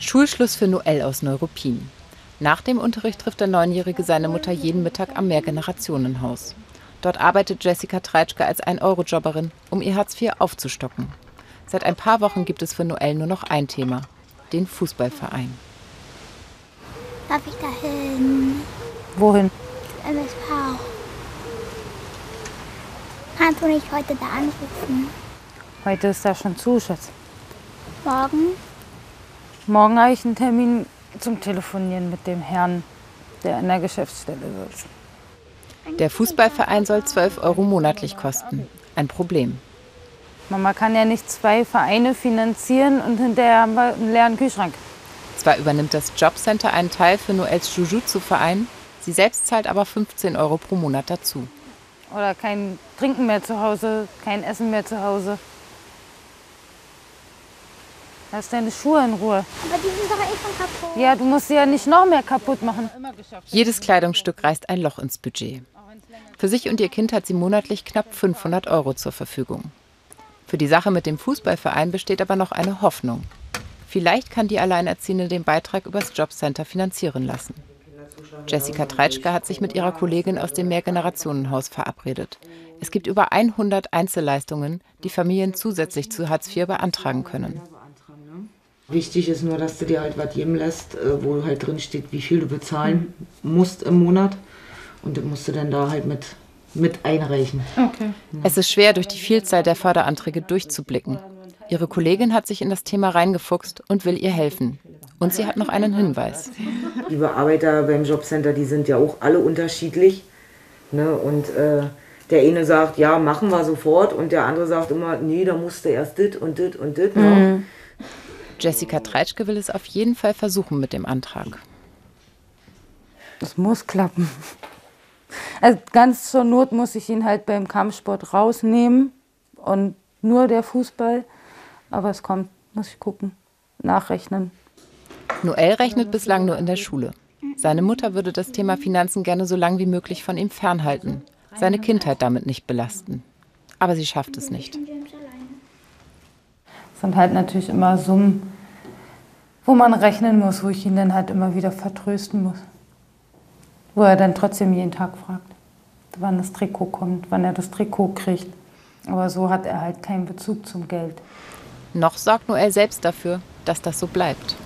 Schulschluss für Noel aus Neuruppin. Nach dem Unterricht trifft der Neunjährige seine Mutter jeden Mittag am Mehrgenerationenhaus. Dort arbeitet Jessica Treitschke als Ein-Euro-Jobberin, um ihr Hartz IV aufzustocken. Seit ein paar Wochen gibt es für Noel nur noch ein Thema, den Fußballverein. Darf ich da hin? Wohin? MSV. Kannst du nicht heute da anrufen? Heute ist da schon zu, Schatz. Morgen? Morgen habe ich einen Termin zum Telefonieren mit dem Herrn, der in der Geschäftsstelle sitzt. Der Fußballverein soll 12 Euro monatlich kosten. Ein Problem. Mama kann ja nicht zwei Vereine finanzieren und hinterher haben wir einen leeren Kühlschrank. Zwar übernimmt das Jobcenter einen Teil für Noels Jujutsu-Verein, sie selbst zahlt aber 15 Euro pro Monat dazu. Oder kein Trinken mehr zu Hause, kein Essen mehr zu Hause. Lass deine Schuhe in Ruhe. Aber die sind doch eh schon kaputt. Ja, du musst sie ja nicht noch mehr kaputt machen. Jedes Kleidungsstück reißt ein Loch ins Budget. Für sich und ihr Kind hat sie monatlich knapp 500 Euro zur Verfügung. Für die Sache mit dem Fußballverein besteht aber noch eine Hoffnung. Vielleicht kann die Alleinerziehende den Beitrag übers Jobcenter finanzieren lassen. Jessica Treitschke hat sich mit ihrer Kollegin aus dem Mehrgenerationenhaus verabredet. Es gibt über 100 Einzelleistungen, die Familien zusätzlich zu Hartz IV beantragen können. Wichtig ist nur, dass du dir halt was geben lässt, äh, wo halt drin steht, wie viel du bezahlen musst im Monat. Und das musst du dann da halt mit, mit einreichen. Okay. Es ist schwer, durch die Vielzahl der Förderanträge durchzublicken. Ihre Kollegin hat sich in das Thema reingefuchst und will ihr helfen. Und sie hat noch einen Hinweis. Die Bearbeiter beim Jobcenter, die sind ja auch alle unterschiedlich. Ne? Und äh, der eine sagt, ja, machen wir sofort. Und der andere sagt immer, nee, da musst du erst dit und dit und dit. Ne? Jessica Treitschke will es auf jeden Fall versuchen mit dem Antrag. Das muss klappen. Also ganz zur Not muss ich ihn halt beim Kampfsport rausnehmen und nur der Fußball. Aber es kommt, muss ich gucken, nachrechnen. Noel rechnet bislang nur in der Schule. Seine Mutter würde das Thema Finanzen gerne so lange wie möglich von ihm fernhalten, seine Kindheit damit nicht belasten. Aber sie schafft es nicht. Es sind halt natürlich immer Summen, wo man rechnen muss, wo ich ihn dann halt immer wieder vertrösten muss. Wo er dann trotzdem jeden Tag fragt, wann das Trikot kommt, wann er das Trikot kriegt. Aber so hat er halt keinen Bezug zum Geld. Noch sorgt Noel selbst dafür, dass das so bleibt.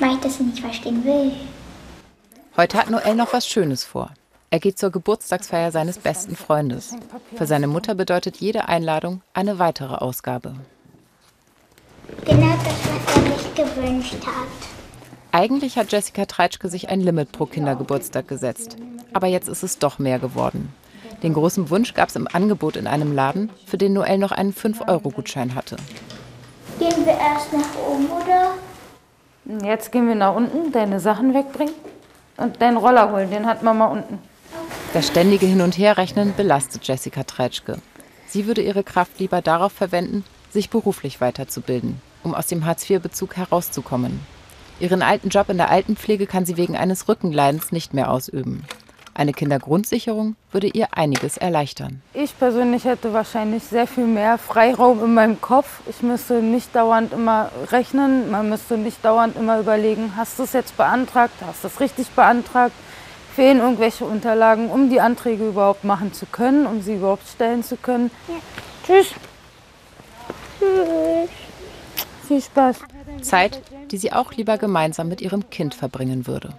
Weil ich das nicht verstehen will. Heute hat Noel noch was Schönes vor. Er geht zur Geburtstagsfeier seines besten Freundes. Für seine Mutter bedeutet jede Einladung eine weitere Ausgabe. Genau das, was er sich gewünscht hat. Eigentlich hat Jessica Treitschke sich ein Limit pro Kindergeburtstag gesetzt. Aber jetzt ist es doch mehr geworden. Den großen Wunsch gab es im Angebot in einem Laden, für den Noel noch einen 5-Euro-Gutschein hatte. Gehen wir erst nach oben, oder? Jetzt gehen wir nach unten, deine Sachen wegbringen und deinen Roller holen. Den hat Mama unten. Das ständige Hin- und Herrechnen belastet Jessica Treitschke. Sie würde ihre Kraft lieber darauf verwenden, sich beruflich weiterzubilden, um aus dem Hartz-IV-Bezug herauszukommen. Ihren alten Job in der Altenpflege kann sie wegen eines Rückenleidens nicht mehr ausüben. Eine Kindergrundsicherung würde ihr einiges erleichtern. Ich persönlich hätte wahrscheinlich sehr viel mehr Freiraum in meinem Kopf. Ich müsste nicht dauernd immer rechnen, man müsste nicht dauernd immer überlegen, hast du es jetzt beantragt, hast du es richtig beantragt, fehlen irgendwelche Unterlagen, um die Anträge überhaupt machen zu können, um sie überhaupt stellen zu können. Tschüss. Tschüss. Viel Spaß. Zeit, die sie auch lieber gemeinsam mit ihrem Kind verbringen würde.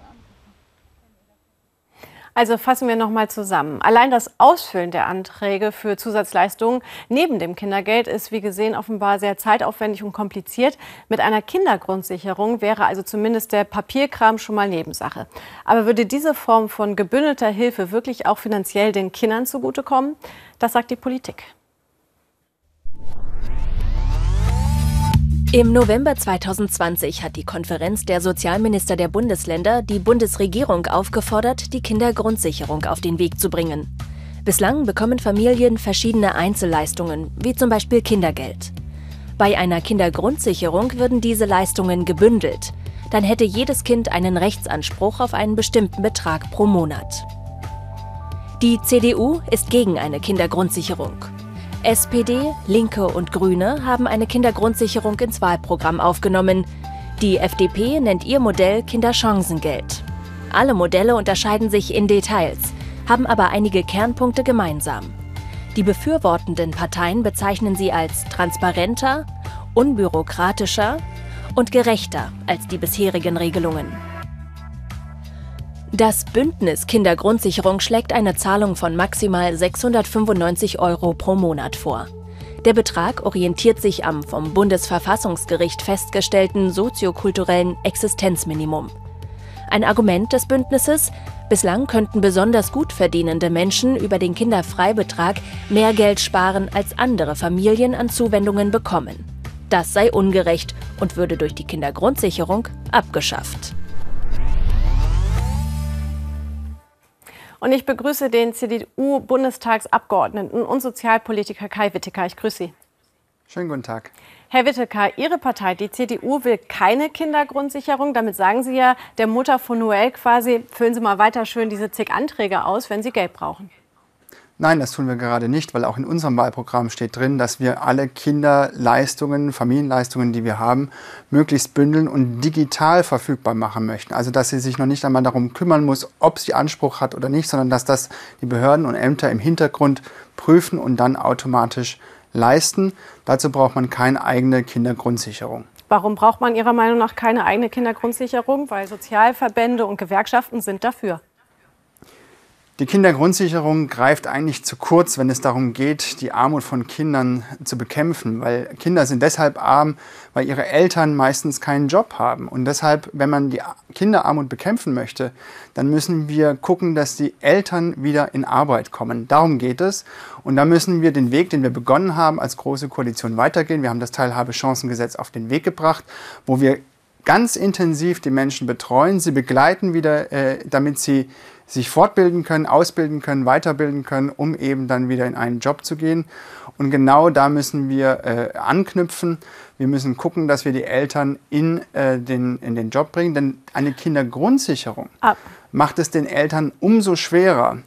Also fassen wir noch mal zusammen. Allein das Ausfüllen der Anträge für Zusatzleistungen neben dem Kindergeld ist, wie gesehen, offenbar sehr zeitaufwendig und kompliziert. Mit einer Kindergrundsicherung wäre also zumindest der Papierkram schon mal Nebensache. Aber würde diese Form von gebündelter Hilfe wirklich auch finanziell den Kindern zugutekommen? Das sagt die Politik. Im November 2020 hat die Konferenz der Sozialminister der Bundesländer die Bundesregierung aufgefordert, die Kindergrundsicherung auf den Weg zu bringen. Bislang bekommen Familien verschiedene Einzelleistungen, wie zum Beispiel Kindergeld. Bei einer Kindergrundsicherung würden diese Leistungen gebündelt. Dann hätte jedes Kind einen Rechtsanspruch auf einen bestimmten Betrag pro Monat. Die CDU ist gegen eine Kindergrundsicherung. SPD, Linke und Grüne haben eine Kindergrundsicherung ins Wahlprogramm aufgenommen. Die FDP nennt ihr Modell Kinderchancengeld. Alle Modelle unterscheiden sich in Details, haben aber einige Kernpunkte gemeinsam. Die befürwortenden Parteien bezeichnen sie als transparenter, unbürokratischer und gerechter als die bisherigen Regelungen. Das Bündnis Kindergrundsicherung schlägt eine Zahlung von maximal 695 Euro pro Monat vor. Der Betrag orientiert sich am vom Bundesverfassungsgericht festgestellten soziokulturellen Existenzminimum. Ein Argument des Bündnisses, bislang könnten besonders gut verdienende Menschen über den Kinderfreibetrag mehr Geld sparen, als andere Familien an Zuwendungen bekommen. Das sei ungerecht und würde durch die Kindergrundsicherung abgeschafft. Und ich begrüße den CDU-Bundestagsabgeordneten und Sozialpolitiker Kai Witteker. Ich grüße Sie. Schönen guten Tag. Herr Witteker, Ihre Partei, die CDU, will keine Kindergrundsicherung. Damit sagen Sie ja der Mutter von Noel quasi, füllen Sie mal weiter schön diese zig Anträge aus, wenn Sie Geld brauchen. Nein, das tun wir gerade nicht, weil auch in unserem Wahlprogramm steht drin, dass wir alle Kinderleistungen, Familienleistungen, die wir haben, möglichst bündeln und digital verfügbar machen möchten. Also dass sie sich noch nicht einmal darum kümmern muss, ob sie Anspruch hat oder nicht, sondern dass das die Behörden und Ämter im Hintergrund prüfen und dann automatisch leisten. Dazu braucht man keine eigene Kindergrundsicherung. Warum braucht man Ihrer Meinung nach keine eigene Kindergrundsicherung? Weil Sozialverbände und Gewerkschaften sind dafür. Die Kindergrundsicherung greift eigentlich zu kurz, wenn es darum geht, die Armut von Kindern zu bekämpfen, weil Kinder sind deshalb arm, weil ihre Eltern meistens keinen Job haben. Und deshalb, wenn man die Kinderarmut bekämpfen möchte, dann müssen wir gucken, dass die Eltern wieder in Arbeit kommen. Darum geht es. Und da müssen wir den Weg, den wir begonnen haben, als große Koalition weitergehen. Wir haben das Teilhabechancengesetz auf den Weg gebracht, wo wir ganz intensiv die Menschen betreuen, sie begleiten wieder, äh, damit sie sich fortbilden können, ausbilden können, weiterbilden können, um eben dann wieder in einen Job zu gehen. Und genau da müssen wir äh, anknüpfen. Wir müssen gucken, dass wir die Eltern in, äh, den, in den Job bringen. Denn eine Kindergrundsicherung ah. macht es den Eltern umso schwerer,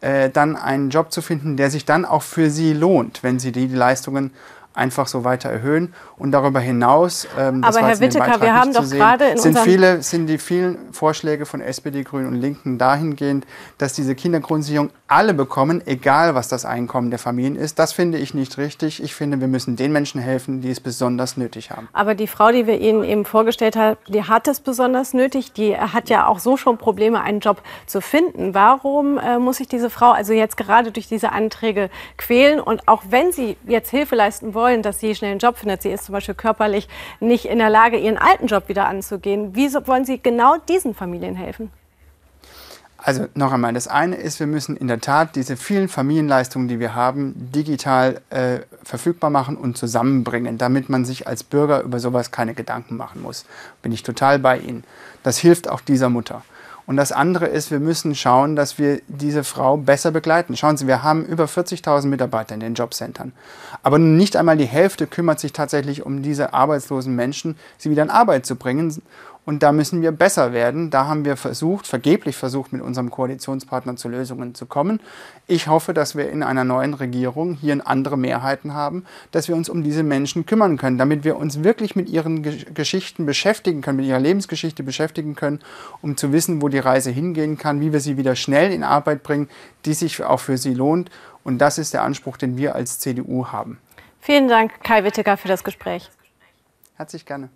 äh, dann einen Job zu finden, der sich dann auch für sie lohnt, wenn sie die Leistungen einfach so weiter erhöhen. Und darüber hinaus, ähm, Aber Herr Witteker, wir haben doch sehen, gerade in sind viele sind die vielen Vorschläge von SPD, Grünen und Linken dahingehend, dass diese Kindergrundsicherung alle bekommen, egal was das Einkommen der Familien ist. Das finde ich nicht richtig. Ich finde, wir müssen den Menschen helfen, die es besonders nötig haben. Aber die Frau, die wir Ihnen eben vorgestellt haben, die hat es besonders nötig. Die hat ja auch so schon Probleme, einen Job zu finden. Warum äh, muss sich diese Frau also jetzt gerade durch diese Anträge quälen? Und auch wenn sie jetzt Hilfe leisten wollen, dass sie schnell einen Job findet, sie ist zum Beispiel körperlich nicht in der Lage, ihren alten Job wieder anzugehen. Wie wollen Sie genau diesen Familien helfen? Also noch einmal, das eine ist, wir müssen in der Tat diese vielen Familienleistungen, die wir haben, digital äh, verfügbar machen und zusammenbringen, damit man sich als Bürger über sowas keine Gedanken machen muss. Bin ich total bei Ihnen. Das hilft auch dieser Mutter. Und das andere ist, wir müssen schauen, dass wir diese Frau besser begleiten. Schauen Sie, wir haben über 40.000 Mitarbeiter in den Jobcentern. Aber nicht einmal die Hälfte kümmert sich tatsächlich um diese arbeitslosen Menschen, sie wieder in Arbeit zu bringen. Und da müssen wir besser werden. Da haben wir versucht, vergeblich versucht, mit unserem Koalitionspartner zu Lösungen zu kommen. Ich hoffe, dass wir in einer neuen Regierung hier andere Mehrheiten haben, dass wir uns um diese Menschen kümmern können, damit wir uns wirklich mit ihren Geschichten beschäftigen können, mit ihrer Lebensgeschichte beschäftigen können, um zu wissen, wo die Reise hingehen kann, wie wir sie wieder schnell in Arbeit bringen, die sich auch für sie lohnt. Und das ist der Anspruch, den wir als CDU haben. Vielen Dank, Kai Wittecker, für das Gespräch. Herzlich gerne.